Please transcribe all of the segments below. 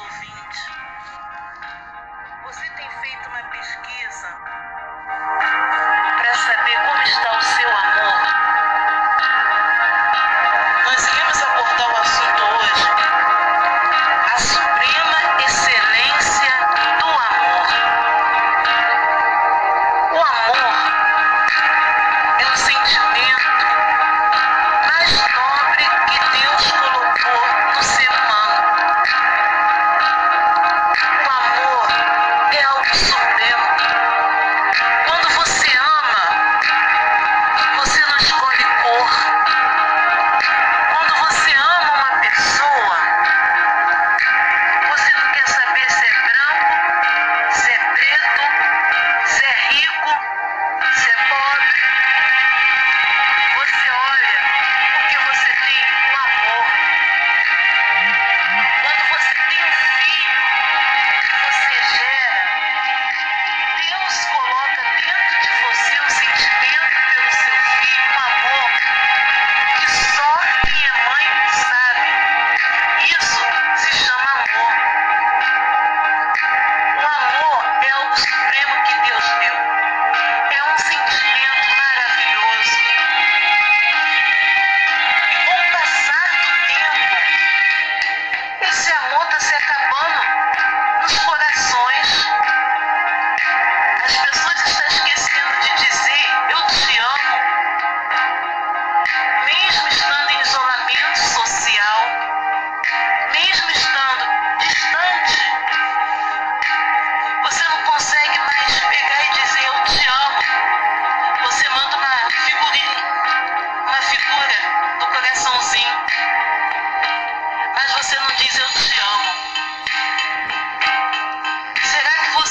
ouvinte, você tem feito uma pesquisa para saber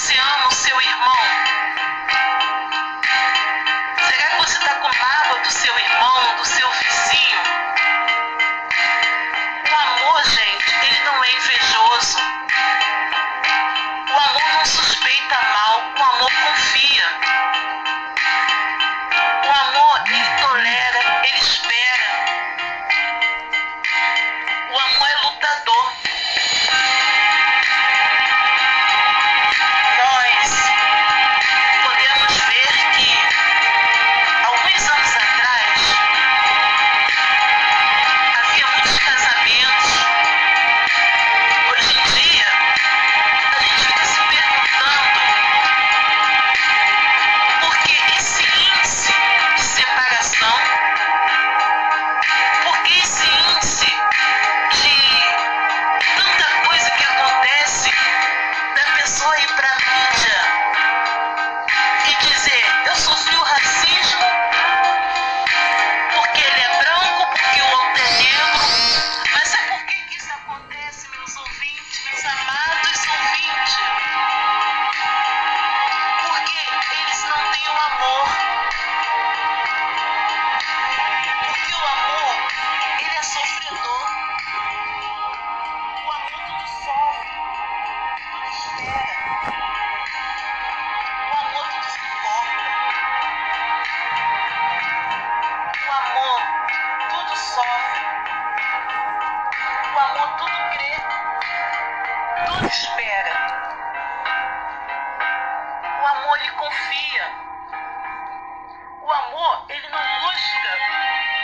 você ama o seu irmão? Será que você está com mágoa do seu irmão, do seu vizinho? O amor, gente, ele não é invejoso. O amor não suspeita mal, o amor confia. O amor, ele tolera, ele espera. O amor é lutador. amor, ele confia. O amor, ele não busca